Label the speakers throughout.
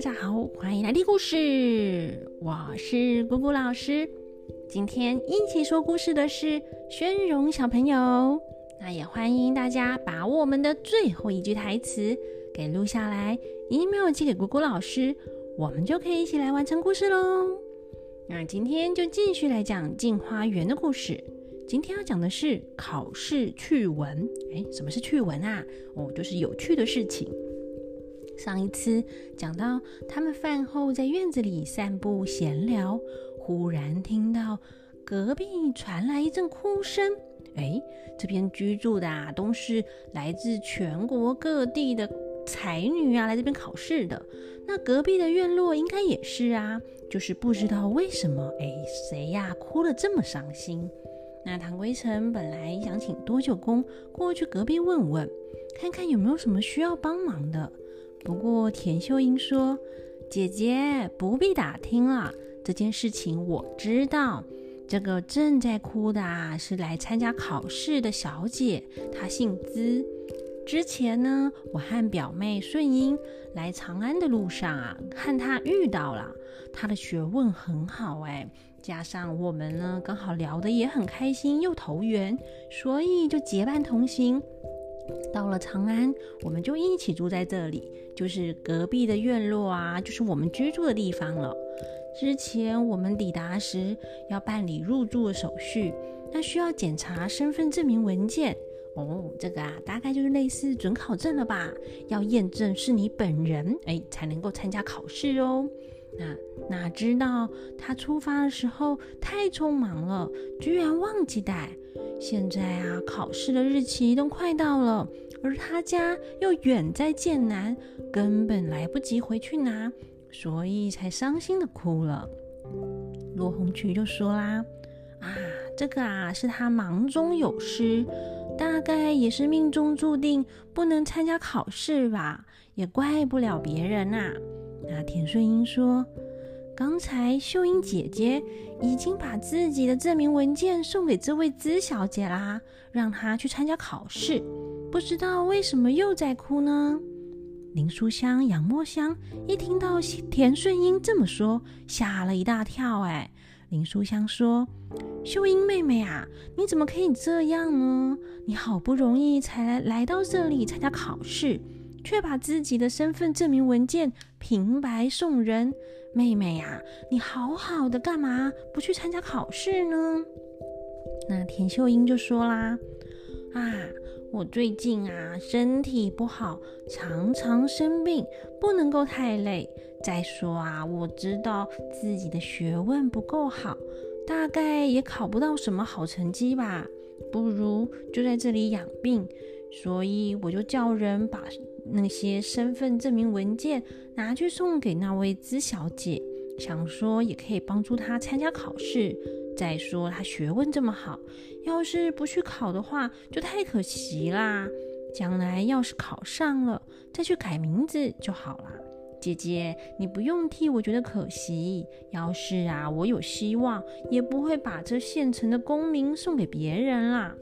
Speaker 1: 大家好，欢迎来听故事，我是姑姑老师。今天一起说故事的是宣荣小朋友，那也欢迎大家把我们的最后一句台词给录下来，email 寄给姑姑老师，我们就可以一起来完成故事喽。那今天就继续来讲镜花园的故事。今天要讲的是考试趣闻。哎，什么是趣闻啊？哦，就是有趣的事情。上一次讲到他们饭后在院子里散步闲聊，忽然听到隔壁传来一阵哭声。哎，这边居住的啊，都是来自全国各地的才女啊，来这边考试的。那隔壁的院落应该也是啊，就是不知道为什么，哎，谁呀哭得这么伤心？那唐归成本来想请多久公过去隔壁问问，看看有没有什么需要帮忙的。不过田秀英说：“姐姐不必打听了，这件事情我知道。这个正在哭的啊，是来参加考试的小姐，她姓资。之前呢，我和表妹顺英来长安的路上啊，和她遇到了。她的学问很好，哎。”加上我们呢，刚好聊得也很开心，又投缘，所以就结伴同行。到了长安，我们就一起住在这里，就是隔壁的院落啊，就是我们居住的地方了。之前我们抵达时要办理入住的手续，那需要检查身份证明文件。哦，这个啊，大概就是类似准考证了吧？要验证是你本人，哎，才能够参加考试哦。那哪知道他出发的时候太匆忙了，居然忘记带。现在啊，考试的日期都快到了，而他家又远在剑南，根本来不及回去拿，所以才伤心的哭了。罗红渠就说啦：“啊，这个啊是他忙中有失，大概也是命中注定不能参加考试吧，也怪不了别人呐。”那田顺英说：“刚才秀英姐姐已经把自己的证明文件送给这位资小姐啦，让她去参加考试。不知道为什么又在哭呢？”林书香、杨墨香一听到田顺英这么说，吓了一大跳。哎，林书香说：“秀英妹妹啊，你怎么可以这样呢？你好不容易才来来到这里参加考试。”却把自己的身份证明文件平白送人，妹妹呀，你好好的干嘛不去参加考试呢？那田秀英就说啦：“啊，我最近啊身体不好，常常生病，不能够太累。再说啊，我知道自己的学问不够好，大概也考不到什么好成绩吧。不如就在这里养病，所以我就叫人把。”那些身份证明文件拿去送给那位资小姐，想说也可以帮助她参加考试。再说她学问这么好，要是不去考的话，就太可惜啦。将来要是考上了，再去改名字就好啦。姐姐，你不用替我觉得可惜。要是啊，我有希望，也不会把这现成的功名送给别人啦。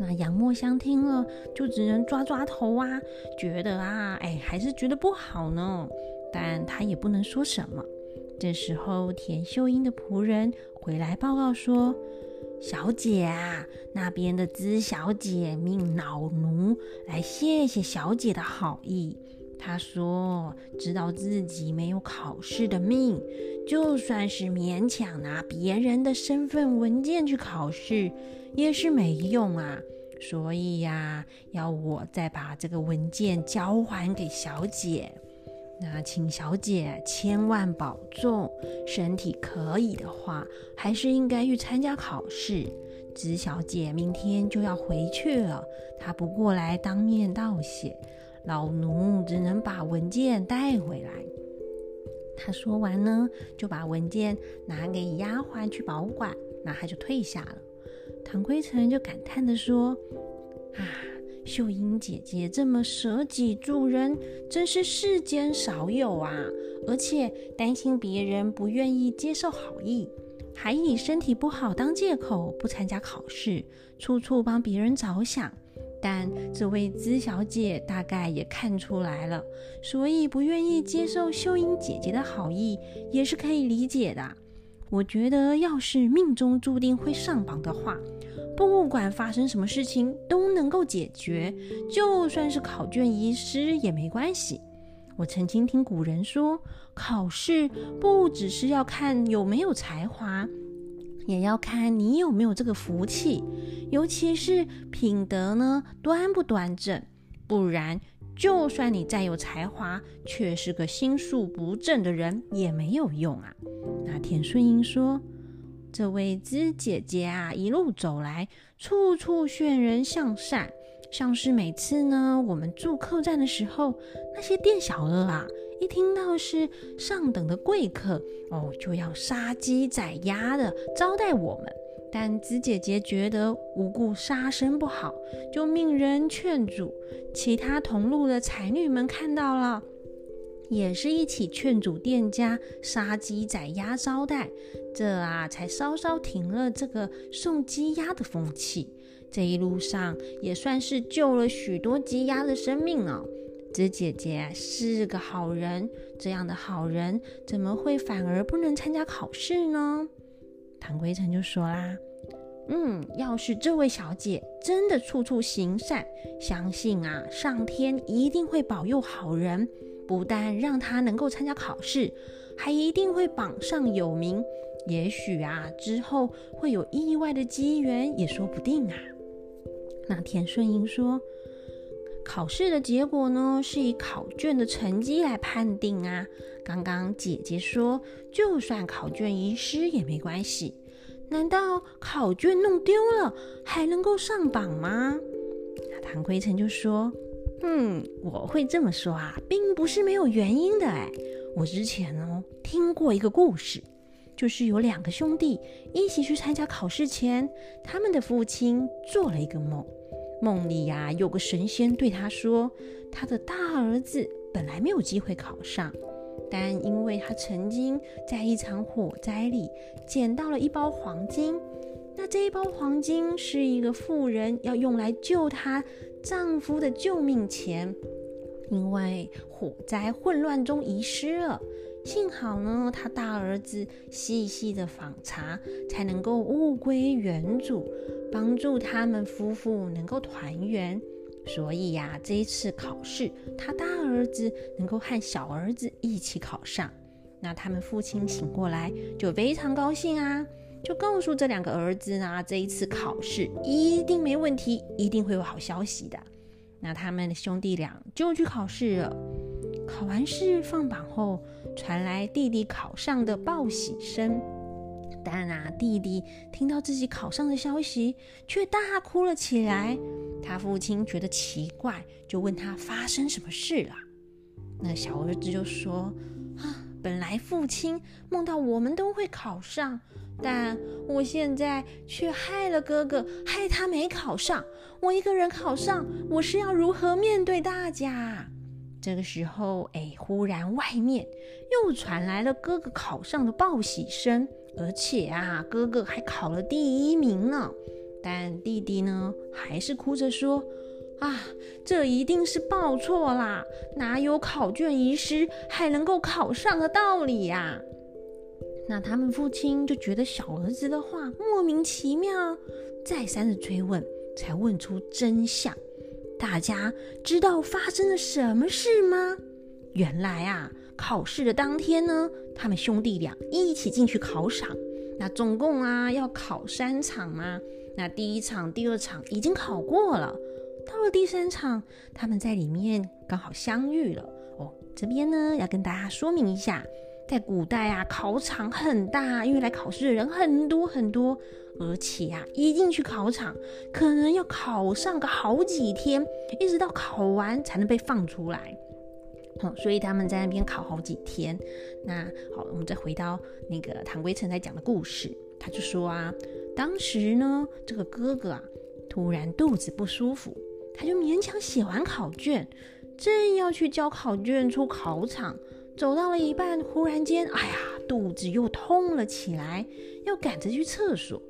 Speaker 1: 那杨墨香听了，就只能抓抓头啊，觉得啊，哎，还是觉得不好呢。但他也不能说什么。这时候，田秀英的仆人回来报告说：“小姐啊，那边的资小姐命老奴来谢谢小姐的好意。他说，知道自己没有考试的命，就算是勉强拿别人的身份文件去考试。”也是没用啊，所以呀，要我再把这个文件交还给小姐。那请小姐千万保重，身体可以的话，还是应该去参加考试。紫小姐明天就要回去了，她不过来当面道谢，老奴只能把文件带回来。他说完呢，就把文件拿给丫鬟去保管，那他就退下了。唐归尘就感叹地说：“啊，秀英姐姐这么舍己助人，真是世间少有啊！而且担心别人不愿意接受好意，还以身体不好当借口不参加考试，处处帮别人着想。但这位资小姐大概也看出来了，所以不愿意接受秀英姐姐的好意，也是可以理解的。我觉得，要是命中注定会上榜的话，不管发生什么事情都能够解决，就算是考卷遗失也没关系。我曾经听古人说，考试不只是要看有没有才华。也要看你有没有这个福气，尤其是品德呢端不端正，不然就算你再有才华，却是个心术不正的人也没有用啊。那田顺英说：“这位知姐姐啊，一路走来，处处劝人向善，像是每次呢我们住客栈的时候，那些店小二啊。”一听到是上等的贵客哦，就要杀鸡宰鸭的招待我们。但紫姐姐觉得无故杀生不好，就命人劝阻。其他同路的才女们看到了，也是一起劝阻店家杀鸡宰鸭招待。这啊，才稍稍停了这个送鸡鸭的风气。这一路上也算是救了许多鸡鸭的生命哦。紫姐姐是个好人，这样的好人怎么会反而不能参加考试呢？唐归成就说啦：“嗯，要是这位小姐真的处处行善，相信啊，上天一定会保佑好人，不但让她能够参加考试，还一定会榜上有名。也许啊，之后会有意外的机缘，也说不定啊。”那田顺英说。考试的结果呢，是以考卷的成绩来判定啊。刚刚姐姐说，就算考卷遗失也没关系。难道考卷弄丢了还能够上榜吗？那唐奎成就说：“嗯，我会这么说啊，并不是没有原因的。哎，我之前哦听过一个故事，就是有两个兄弟一起去参加考试前，他们的父亲做了一个梦。”梦里呀，有个神仙对他说：“他的大儿子本来没有机会考上，但因为他曾经在一场火灾里捡到了一包黄金，那这一包黄金是一个妇人要用来救她丈夫的救命钱，因为火灾混乱中遗失了。幸好呢，他大儿子细细的访查，才能够物归原主。”帮助他们夫妇能够团圆，所以呀，这一次考试，他大儿子能够和小儿子一起考上。那他们父亲醒过来就非常高兴啊，就告诉这两个儿子呢，这一次考试一定没问题，一定会有好消息的。那他们的兄弟俩就去考试了。考完试放榜后，传来弟弟考上的报喜声。但啊，弟弟听到自己考上的消息，却大哭了起来。他父亲觉得奇怪，就问他发生什么事了。那小儿子就说：“啊，本来父亲梦到我们都会考上，但我现在却害了哥哥，害他没考上。我一个人考上，我是要如何面对大家？”这个时候，哎，忽然外面又传来了哥哥考上的报喜声。而且啊，哥哥还考了第一名呢，但弟弟呢，还是哭着说：“啊，这一定是报错啦，哪有考卷遗失还能够考上的道理呀？”那他们父亲就觉得小儿子的话莫名其妙，再三的追问，才问出真相。大家知道发生了什么事吗？原来啊。考试的当天呢，他们兄弟俩一起进去考场。那总共啊要考三场嘛？那第一场、第二场已经考过了，到了第三场，他们在里面刚好相遇了。哦，这边呢要跟大家说明一下，在古代啊，考场很大，因为来考试的人很多很多，而且啊，一进去考场可能要考上个好几天，一直到考完才能被放出来。好，所以他们在那边考好几天。那好，我们再回到那个唐归成在讲的故事，他就说啊，当时呢，这个哥哥啊，突然肚子不舒服，他就勉强写完考卷，正要去交考卷出考场，走到了一半，忽然间，哎呀，肚子又痛了起来，要赶着去厕所，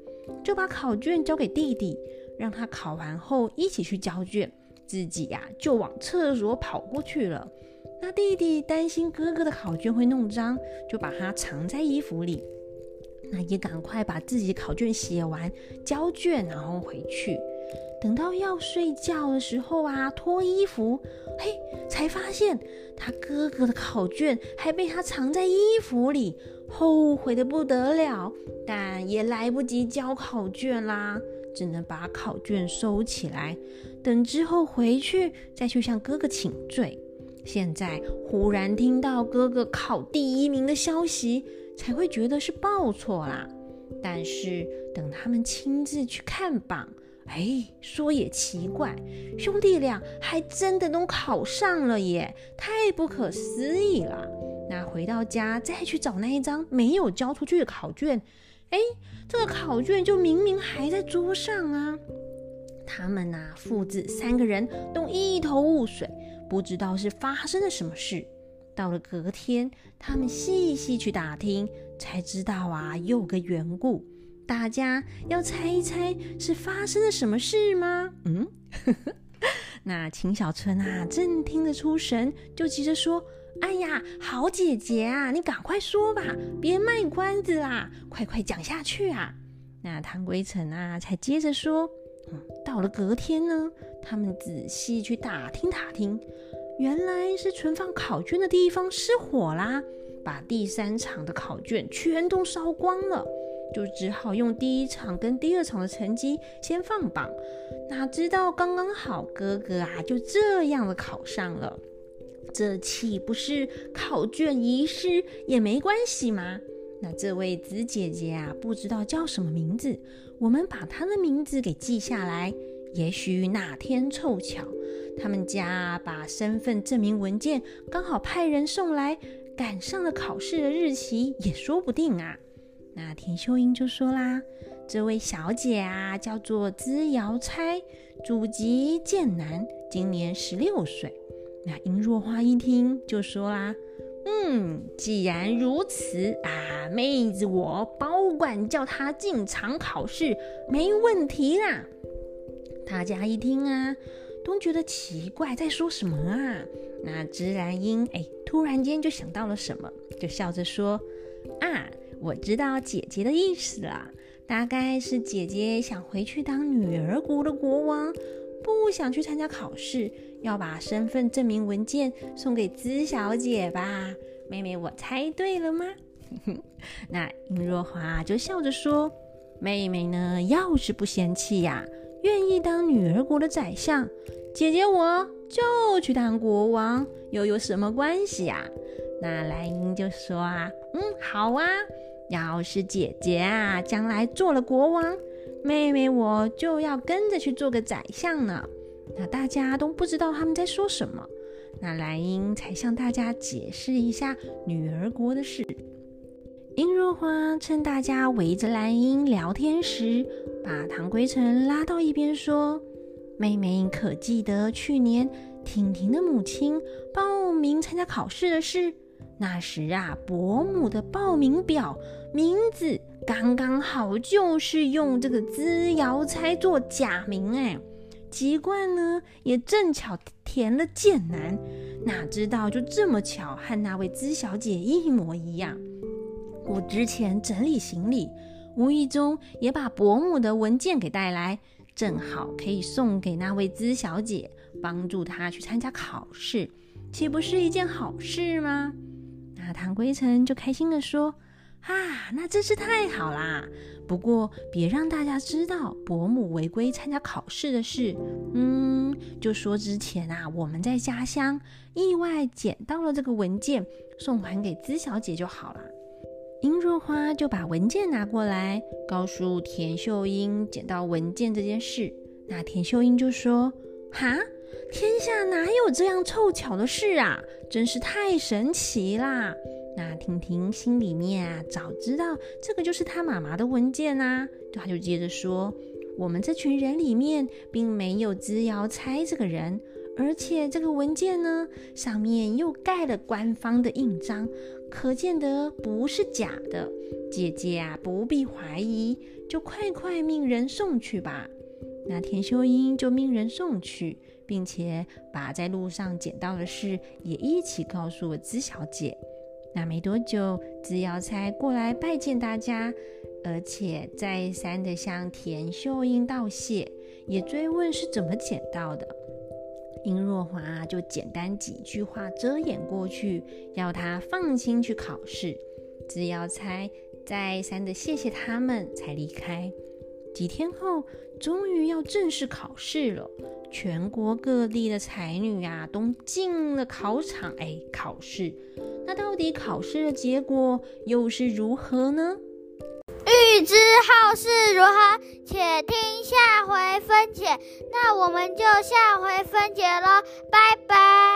Speaker 1: 就把考卷交给弟弟，让他考完后一起去交卷，自己呀就往厕所跑过去了。那弟弟担心哥哥的考卷会弄脏，就把它藏在衣服里。那也赶快把自己考卷写完，交卷，然后回去。等到要睡觉的时候啊，脱衣服，嘿，才发现他哥哥的考卷还被他藏在衣服里，后悔的不得了。但也来不及交考卷啦，只能把考卷收起来，等之后回去再去向哥哥请罪。现在忽然听到哥哥考第一名的消息，才会觉得是报错啦。但是等他们亲自去看榜，哎，说也奇怪，兄弟俩还真的都考上了耶，太不可思议了。那回到家再去找那一张没有交出去的考卷，哎，这个考卷就明明还在桌上啊。他们呐，父子三个人都一头雾水。不知道是发生了什么事。到了隔天，他们细细去打听，才知道啊，有个缘故。大家要猜一猜，是发生了什么事吗？嗯，那秦小春啊，正听得出神，就急着说：“哎呀，好姐姐啊，你赶快说吧，别卖关子啦，快快讲下去啊！”那唐归尘啊，才接着说。到了隔天呢，他们仔细去打听打听，原来是存放考卷的地方失火啦，把第三场的考卷全都烧光了，就只好用第一场跟第二场的成绩先放榜。哪知道刚刚好哥哥啊就这样的考上了，这岂不是考卷遗失也没关系吗？那这位子姐姐啊，不知道叫什么名字，我们把她的名字给记下来。也许哪天凑巧，他们家把身份证明文件刚好派人送来，赶上了考试的日期，也说不定啊。那田秀英就说啦：“这位小姐啊，叫做资瑶钗，祖籍剑南，今年十六岁。”那殷若花一听就说啦。嗯，既然如此啊，妹子，我保管叫他进场考试没问题啦。大家一听啊，都觉得奇怪，在说什么啊？那芝兰英哎，突然间就想到了什么，就笑着说：“啊，我知道姐姐的意思了，大概是姐姐想回去当女儿国的国王，不想去参加考试。”要把身份证明文件送给资小姐吧，妹妹，我猜对了吗？那殷若华就笑着说：“妹妹呢，要是不嫌弃呀，愿意当女儿国的宰相，姐姐我就去当国王，又有什么关系呀？”那莱茵就说：“啊，嗯，好啊，要是姐姐啊将来做了国王，妹妹我就要跟着去做个宰相呢。”那大家都不知道他们在说什么，那兰英才向大家解释一下女儿国的事。殷若花趁大家围着兰英聊天时，把唐归尘拉到一边说：“妹妹可记得去年婷婷的母亲报名参加考试的事？那时啊，伯母的报名表名字刚刚好就是用这个资瑶钗做假名，哎。”籍贯呢，也正巧填了剑南，哪知道就这么巧，和那位资小姐一模一样。我之前整理行李，无意中也把伯母的文件给带来，正好可以送给那位资小姐，帮助她去参加考试，岂不是一件好事吗？那唐归尘就开心的说。啊，那真是太好啦！不过别让大家知道伯母违规参加考试的事。嗯，就说之前啊，我们在家乡意外捡到了这个文件，送还给资小姐就好了。殷若花就把文件拿过来，告诉田秀英捡到文件这件事。那田秀英就说：“哈，天下哪有这样凑巧的事啊？真是太神奇啦！”婷婷心里面啊，早知道这个就是她妈妈的文件呐，她就接着说：“我们这群人里面并没有资瑶猜这个人，而且这个文件呢，上面又盖了官方的印章，可见得不是假的。姐姐啊，不必怀疑，就快快命人送去吧。”那田秀英就命人送去，并且把在路上捡到的事也一起告诉了资小姐。那没多久，资瑶才过来拜见大家，而且再三的向田秀英道谢，也追问是怎么捡到的。殷若华就简单几句话遮掩过去，要他放心去考试。资瑶才再三的谢谢他们，才离开。几天后，终于要正式考试了。全国各地的才女啊，都进了考场，哎，考试。那到底考试的结果又是如何呢？
Speaker 2: 欲知后事如何，且听下回分解。那我们就下回分解喽，拜拜。